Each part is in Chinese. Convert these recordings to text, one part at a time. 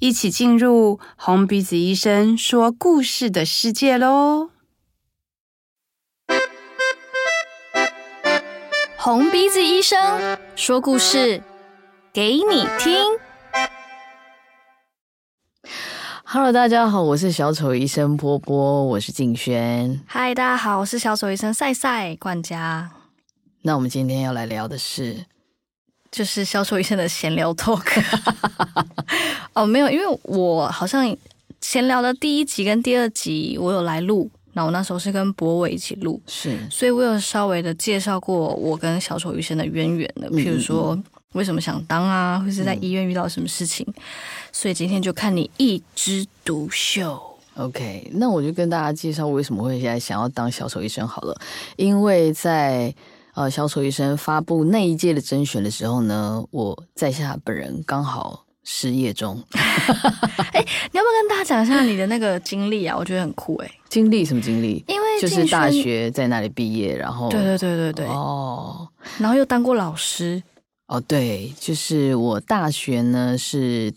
一起进入红鼻子医生说故事的世界喽！红鼻子医生说故事给你听。Hello，大家好，我是小丑医生波波，我是静轩。Hi，大家好，我是小丑医生赛赛冠家。那我们今天要来聊的是。就是小丑医生的闲聊 talk 哦，没有，因为我好像闲聊的第一集跟第二集我有来录，那我那时候是跟博伟一起录，是，所以我有稍微的介绍过我跟小丑医生的渊源的，譬如说为什么想当啊，或是在医院遇到什么事情，嗯、所以今天就看你一枝独秀。OK，那我就跟大家介绍为什么会现在想要当小丑医生好了，因为在。呃，小丑医生发布那一届的甄选的时候呢，我在下本人刚好失业中。哎，你要不要跟大家讲一下你的那个经历啊？我觉得很酷哎。经历什么经历？因为就是大学在那里毕业，然后对对对对对哦，然后又当过老师。哦，对，就是我大学呢是。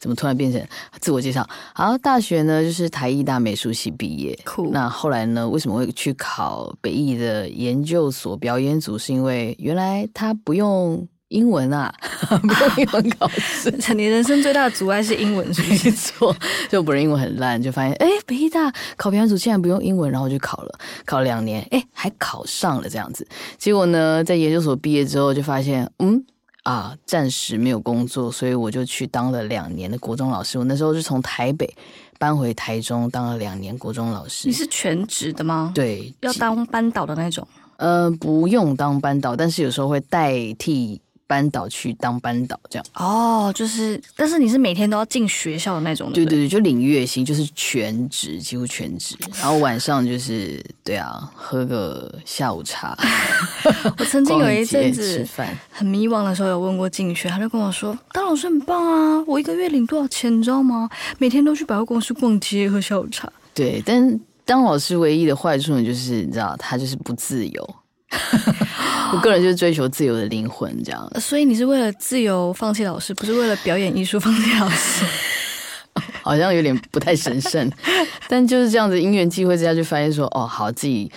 怎么突然变成自我介绍？好，大学呢就是台艺大美术系毕业。酷。那后来呢，为什么会去考北艺的研究所表演组？是因为原来他不用英文啊，不用英文考试。你人生最大的阻碍是英文，是没错。就本人英文很烂，就发现哎，北艺大考表演组竟然不用英文，然后就考了，考了两年，哎，还考上了这样子。结果呢，在研究所毕业之后，就发现嗯。啊，暂时没有工作，所以我就去当了两年的国中老师。我那时候是从台北搬回台中，当了两年国中老师。你是全职的吗？对，要当班导的那种。呃，不用当班导，但是有时候会代替。班导去当班导这样哦，就是，但是你是每天都要进学校的那种，对对对，就领月薪，就是全职，几乎全职。然后晚上就是对啊，喝个下午茶。我曾经有一阵子很迷惘的时候，有问过静学，他就跟我说，当老师很棒啊，我一个月领多少钱，你知道吗？每天都去百货公司逛街，喝下午茶。对，但当老师唯一的坏处呢，就是你知道，他就是不自由。我个人就是追求自由的灵魂，这样。所以你是为了自由放弃老师，不是为了表演艺术放弃老师？好像有点不太神圣。但就是这样子，因缘际会之下就发现说，哦，好，自己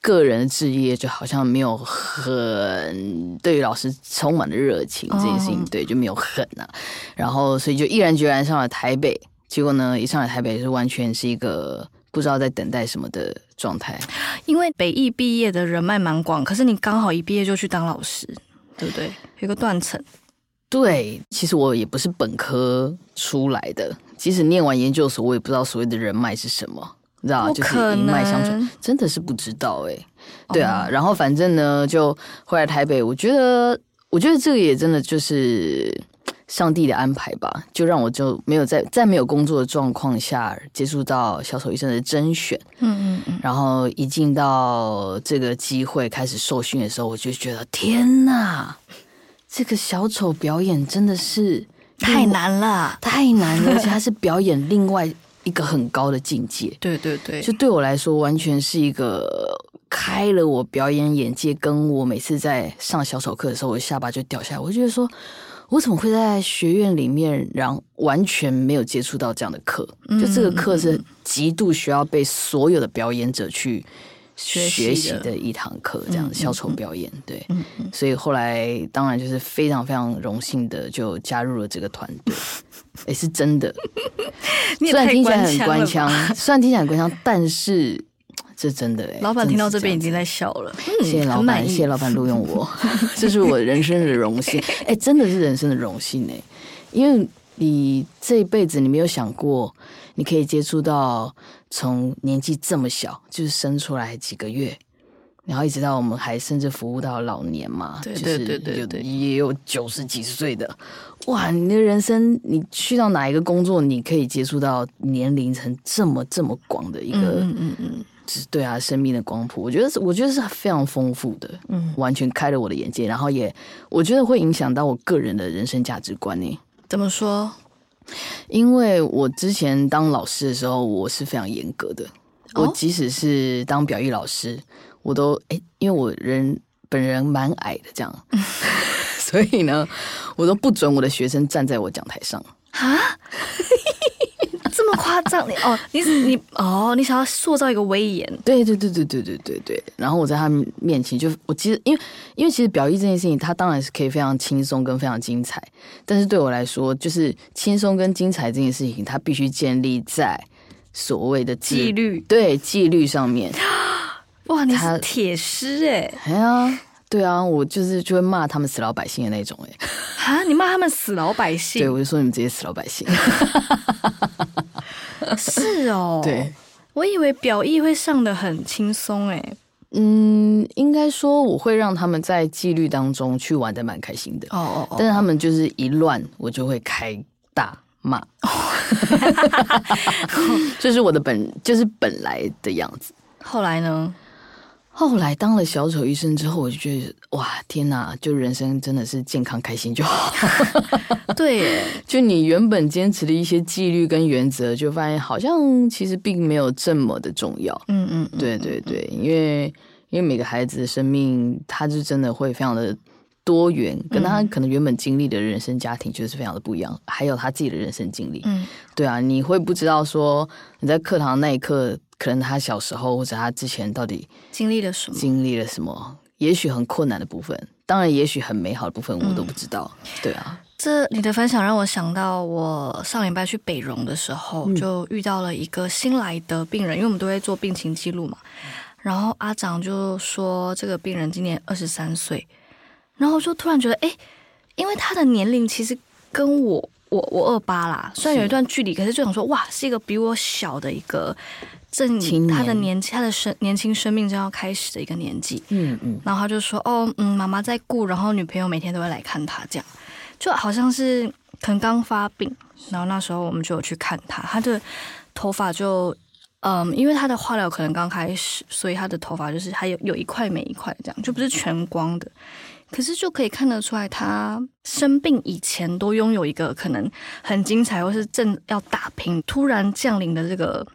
个人的志业就好像没有很对于老师充满了热情，这件事情对就没有很啊。然后所以就毅然决然上了台北，结果呢，一上来台北是完全是一个。不知道在等待什么的状态，因为北艺毕业的人脉蛮广，可是你刚好一毕业就去当老师，对不对？有个断层。对，其实我也不是本科出来的，即使念完研究所，我也不知道所谓的人脉是什么，你知道就是一脉相传，真的是不知道哎、欸。对啊，然后反正呢，就回来台北，我觉得，我觉得这个也真的就是。上帝的安排吧，就让我就没有在在没有工作的状况下接触到小丑医生的甄选，嗯嗯嗯，然后一进到这个机会开始受训的时候，我就觉得天哪，这个小丑表演真的是 太难了，太难了，而且他是表演另外一个很高的境界，对对对，就对我来说完全是一个开了我表演眼界，跟我每次在上小丑课的时候，我下巴就掉下来，我就觉得说。我怎么会在学院里面，然后完全没有接触到这样的课？就这个课是极度需要被所有的表演者去学习的一堂课，这样小丑表演。对，所以后来当然就是非常非常荣幸的就加入了这个团队。也是真的，虽然听起来很官腔，虽然听起来很官腔，但是。这真的哎，老板听到这边已经在笑了。谢谢老板，谢谢老板录用我，这是我人生的荣幸。哎，真的是人生的荣幸哎，因为你这一辈子你没有想过，你可以接触到从年纪这么小，就是生出来几个月，然后一直到我们还甚至服务到老年嘛，对对对对对，也有九十几岁的，哇！你的人生，你去到哪一个工作，你可以接触到年龄层这么这么广的一个，嗯嗯嗯，对啊，生命的光谱，我觉得是，我觉得是非常丰富的，嗯，完全开了我的眼界，然后也我觉得会影响到我个人的人生价值观呢。怎么说？因为我之前当老师的时候，我是非常严格的，我即使是当表艺老师。我都哎，因为我人本人蛮矮的，这样，所以呢，我都不准我的学生站在我讲台上啊，这么夸张？你哦，你你哦，你想要塑造一个威严？对对对对对对对对。然后我在他们面前就，我其实因为因为其实表意这件事情，它当然是可以非常轻松跟非常精彩，但是对我来说，就是轻松跟精彩这件事情，它必须建立在所谓的纪律，对纪律上面。哇，你是铁狮哎！哎呀，对啊，我就是就会骂他们死老百姓的那种哎。啊，你骂他们死老百姓？对，我就说你们这些死老百姓。是哦，对，我以为表意会上的很轻松哎。嗯，应该说我会让他们在纪律当中去玩的蛮开心的。哦哦哦。但是他们就是一乱，我就会开大骂。这是我的本，就是本来的样子。后来呢？后来当了小丑医生之后，我就觉得哇，天哪！就人生真的是健康开心就好。对，就你原本坚持的一些纪律跟原则，就发现好像其实并没有这么的重要。嗯嗯，对对对，因为因为每个孩子的生命，他是真的会非常的多元，跟他可能原本经历的人生家庭就是非常的不一样，还有他自己的人生经历。嗯，对啊，你会不知道说你在课堂那一刻。可能他小时候或者他之前到底经历了什么？经历了什么？也许很困难的部分，当然也许很美好的部分，我都不知道。嗯、对啊，这你的分享让我想到，我上礼拜去北荣的时候，就遇到了一个新来的病人，嗯、因为我们都会做病情记录嘛。然后阿长就说，这个病人今年二十三岁，然后就突然觉得，哎，因为他的年龄其实跟我，我我二八啦，虽然有一段距离，可是就想说，哇，是一个比我小的一个。正他的年纪，他的生年轻生命正要开始的一个年纪，嗯嗯，然后他就说，哦，嗯，妈妈在顾，然后女朋友每天都会来看他，这样。就好像是可能刚发病，然后那时候我们就有去看他，他的头发就，嗯，因为他的化疗可能刚开始，所以他的头发就是还有有一块没一块这样，就不是全光的，可是就可以看得出来，他生病以前都拥有一个可能很精彩或是正要打拼，突然降临的这个。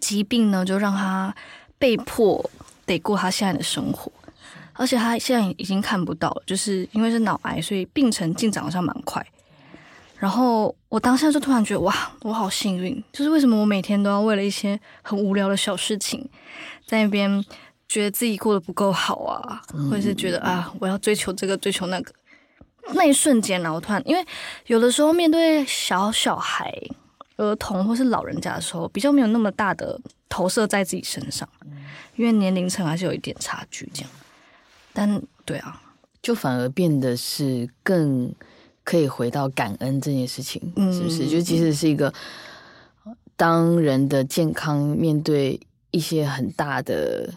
疾病呢，就让他被迫得过他现在的生活，而且他现在已经看不到了，就是因为是脑癌，所以病程进展好像蛮快。然后我当下就突然觉得，哇，我好幸运！就是为什么我每天都要为了一些很无聊的小事情，在那边觉得自己过得不够好啊，或者是觉得啊，我要追求这个，追求那个。那一瞬间呢，我突然，因为有的时候面对小小孩。儿童或是老人家的时候，比较没有那么大的投射在自己身上，因为年龄层还是有一点差距。这样，但对啊，就反而变得是更可以回到感恩这件事情，是不是？嗯、就即使是一个当人的健康面对一些很大的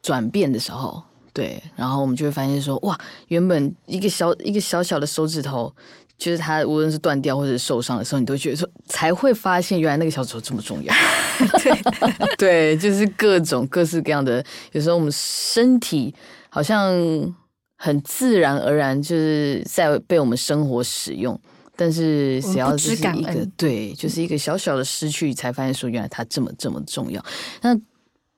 转变的时候，对，然后我们就会发现说，哇，原本一个小一个小小的手指头。就是他无论是断掉或者是受伤的时候，你都觉得说才会发现原来那个小丑这么重要。对对，就是各种各式各样的。有时候我们身体好像很自然而然就是在被我们生活使用，但是只要是一个对，就是一个小小的失去，才发现说原来它这么这么重要。那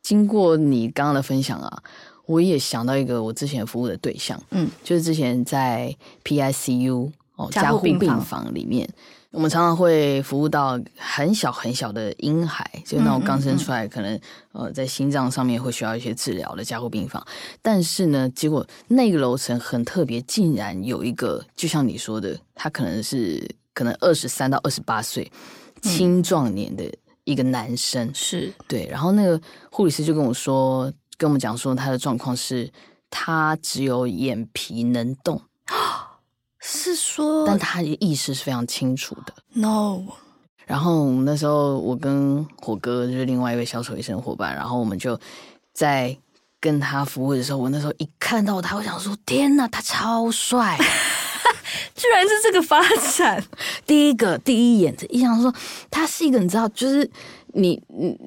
经过你刚刚的分享啊，我也想到一个我之前服务的对象，嗯，就是之前在 PICU。哦，加护病房里面，我们常常会服务到很小很小的婴孩，就那种刚生出来，可能呃在心脏上面会需要一些治疗的加护病房。但是呢，结果那个楼层很特别，竟然有一个，就像你说的，他可能是可能二十三到二十八岁青壮年的一个男生，是对。然后那个护理师就跟我说，跟我们讲说他的状况是，他只有眼皮能动。是说，但他的意识是非常清楚的。No。然后那时候，我跟火哥就是另外一位小丑医生伙伴，然后我们就在跟他服务的时候，我那时候一看到他，我想说：天呐，他超帅！居然是这个发展。第一个第一眼，的印象说他是一个，你知道，就是你，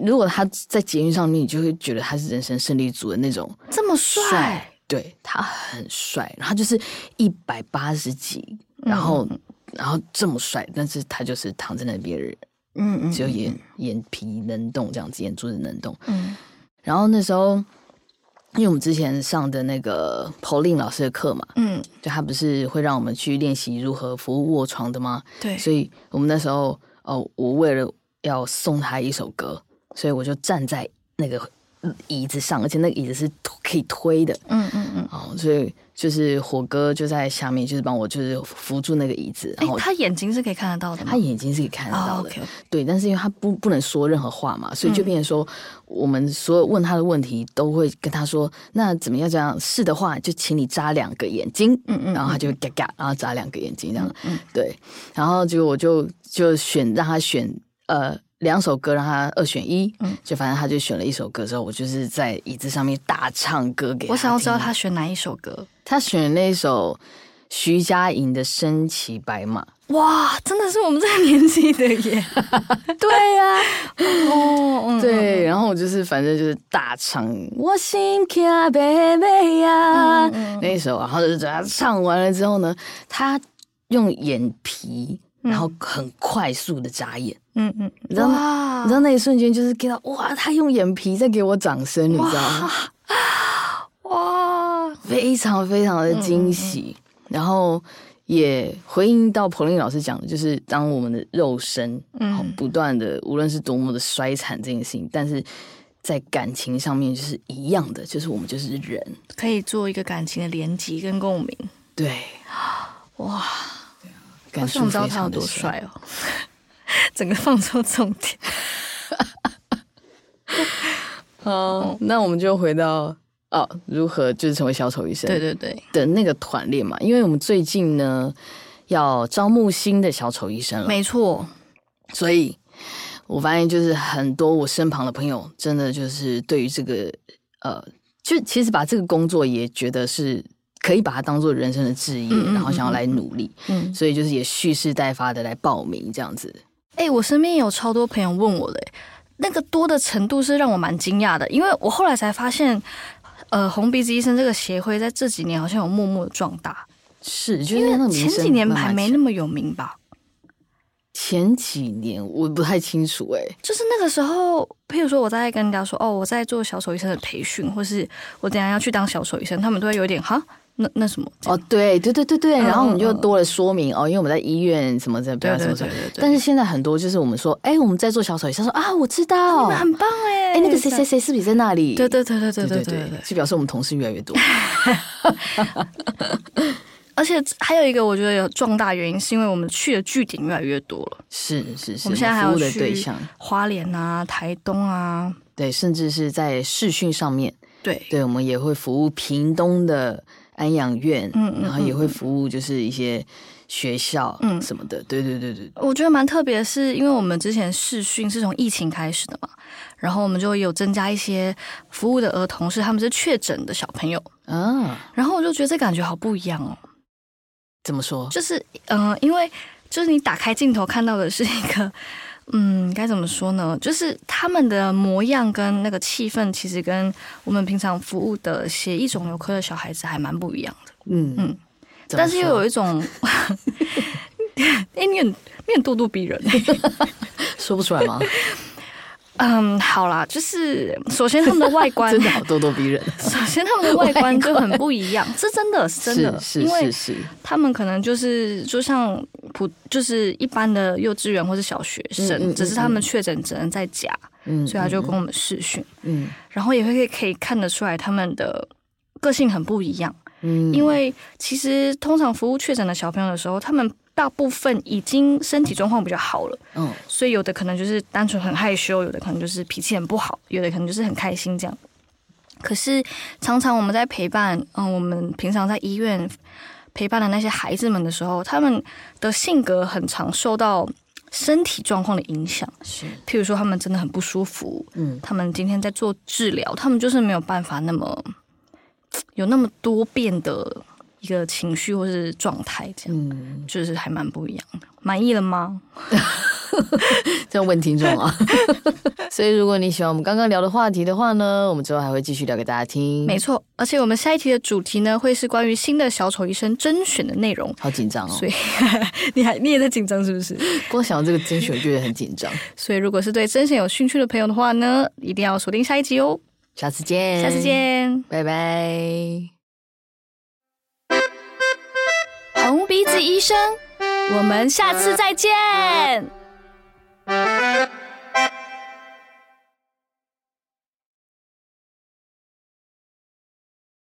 如果他在捷运上面，你就会觉得他是人生胜利组的那种，这么帅。对，他很帅，然后就是一百八十几，然后、嗯、然后这么帅，但是他就是躺在那边人，嗯嗯，只有眼眼皮能动这样子，眼珠子能动，嗯。然后那时候，因为我们之前上的那个 Pauline 老师的课嘛，嗯，就他不是会让我们去练习如何服务卧床的吗？对，所以我们那时候哦，我为了要送他一首歌，所以我就站在那个。椅子上，而且那个椅子是可以推的。嗯嗯嗯。哦，所以就是火哥就在下面，就是帮我就是扶住那个椅子。然后他眼睛是可以看得到的吗？他眼睛是可以看得到的。Oh, okay. 对，但是因为他不不能说任何话嘛，所以就变成说，我们所有问他的问题都会跟他说，那怎么样？这样是的话，就请你眨两个眼睛。嗯嗯。然后他就嘎嘎，然后眨两个眼睛这样。嗯。对。然后结果我就就选让他选呃。两首歌让他二选一，嗯，就反正他就选了一首歌之后，我就是在椅子上面大唱歌给他。我想要知道他选哪一首歌，他选那首徐佳莹的《身骑白马》。哇，真的是我们这个年纪的耶！对呀、啊，哦，对，然后我就是反正就是大唱《我心卡贝贝呀》那一首，然后就等他唱完了之后呢，他用眼皮。然后很快速的眨眼，嗯嗯，你知道吗？你知道那一瞬间就是给到哇，他用眼皮在给我掌声，你知道吗？哇，非常非常的惊喜，嗯嗯，然后也回应到 Pauline 老师讲的，就是当我们的肉身嗯。不断的，无论是多么的衰残这件事情，但是在感情上面就是一样的，就是我们就是人，可以做一个感情的连接跟共鸣，对，哇。我想知道他有多帅哦！整个放错重点。好，那我们就回到哦，如何就是成为小丑医生？对对对的那个团练嘛，因为我们最近呢要招募新的小丑医生了，没错。所以我发现就是很多我身旁的朋友，真的就是对于这个呃，就其实把这个工作也觉得是。可以把它当做人生的志业，嗯嗯嗯嗯，然后想要来努力，嗯，所以就是也蓄势待发的来报名这样子。哎、欸，我身边有超多朋友问我的，那个多的程度是让我蛮惊讶的，因为我后来才发现，呃，红鼻子医生这个协会在这几年好像有默默的壮大，是，就是因为前几年还没那么有名吧？前几年我不太清楚、欸，哎，就是那个时候，譬如说我在跟人家说，哦，我在做小丑医生的培训，或是我等下要去当小丑医生，他们都会有点哈。那那什么？哦，对对对对对，然后我们就多了说明哦，因为我们在医院什么的，不要什么什么。但是现在很多就是我们说，哎，我们在做小手术，他说啊，我知道，很棒哎，哎，那个谁谁谁是不是在那里？对对对对对对对，就表示我们同事越来越多。而且还有一个我觉得有壮大原因，是因为我们去的据点越来越多了。是是是，我们现在还对去花莲啊、台东啊，对，甚至是在视讯上面，对对，我们也会服务屏东的。安养院，嗯，然后也会服务，就是一些学校，嗯，什么的，对对对对。我觉得蛮特别是，因为我们之前试训是从疫情开始的嘛，然后我们就有增加一些服务的儿童，是他们是确诊的小朋友嗯，然后我就觉得这感觉好不一样哦。怎么说？就是，嗯、呃，因为就是你打开镜头看到的是一个。嗯，该怎么说呢？就是他们的模样跟那个气氛，其实跟我们平常服务的血液肿瘤科的小孩子还蛮不一样的。嗯嗯，但是又有一种，哎、欸，你很你很咄咄逼人，说不出来吗？嗯，好啦，就是首先他们的外观 真的好咄咄逼人。首先他们的外观就很不一样，这真的，是真的，是因为他们可能就是就像普，就是一般的幼稚园或是小学生，嗯嗯嗯、只是他们确诊只能在家，嗯，所以他就跟我们视讯，嗯，然后也会可以看得出来他们的个性很不一样，嗯，因为其实通常服务确诊的小朋友的时候，他们。大部分已经身体状况比较好了，嗯，所以有的可能就是单纯很害羞，有的可能就是脾气很不好，有的可能就是很开心这样。可是常常我们在陪伴，嗯，我们平常在医院陪伴的那些孩子们的时候，他们的性格很常受到身体状况的影响。是，譬如说他们真的很不舒服，嗯，他们今天在做治疗，他们就是没有办法那么有那么多变的一个情绪或是状态，这样，嗯，就是还蛮不一样的。满意了吗？这样问听众啊。所以如果你喜欢我们刚刚聊的话题的话呢，我们之后还会继续聊给大家听。没错，而且我们下一题的主题呢，会是关于新的小丑医生甄选的内容。好紧张哦！所以 你还你也在紧张是不是？光想到这个甄选，就觉得很紧张。所以如果是对甄选有兴趣的朋友的话呢，一定要锁定下一集哦。下次见，下次见，拜拜。红鼻子医生，我们下次再见。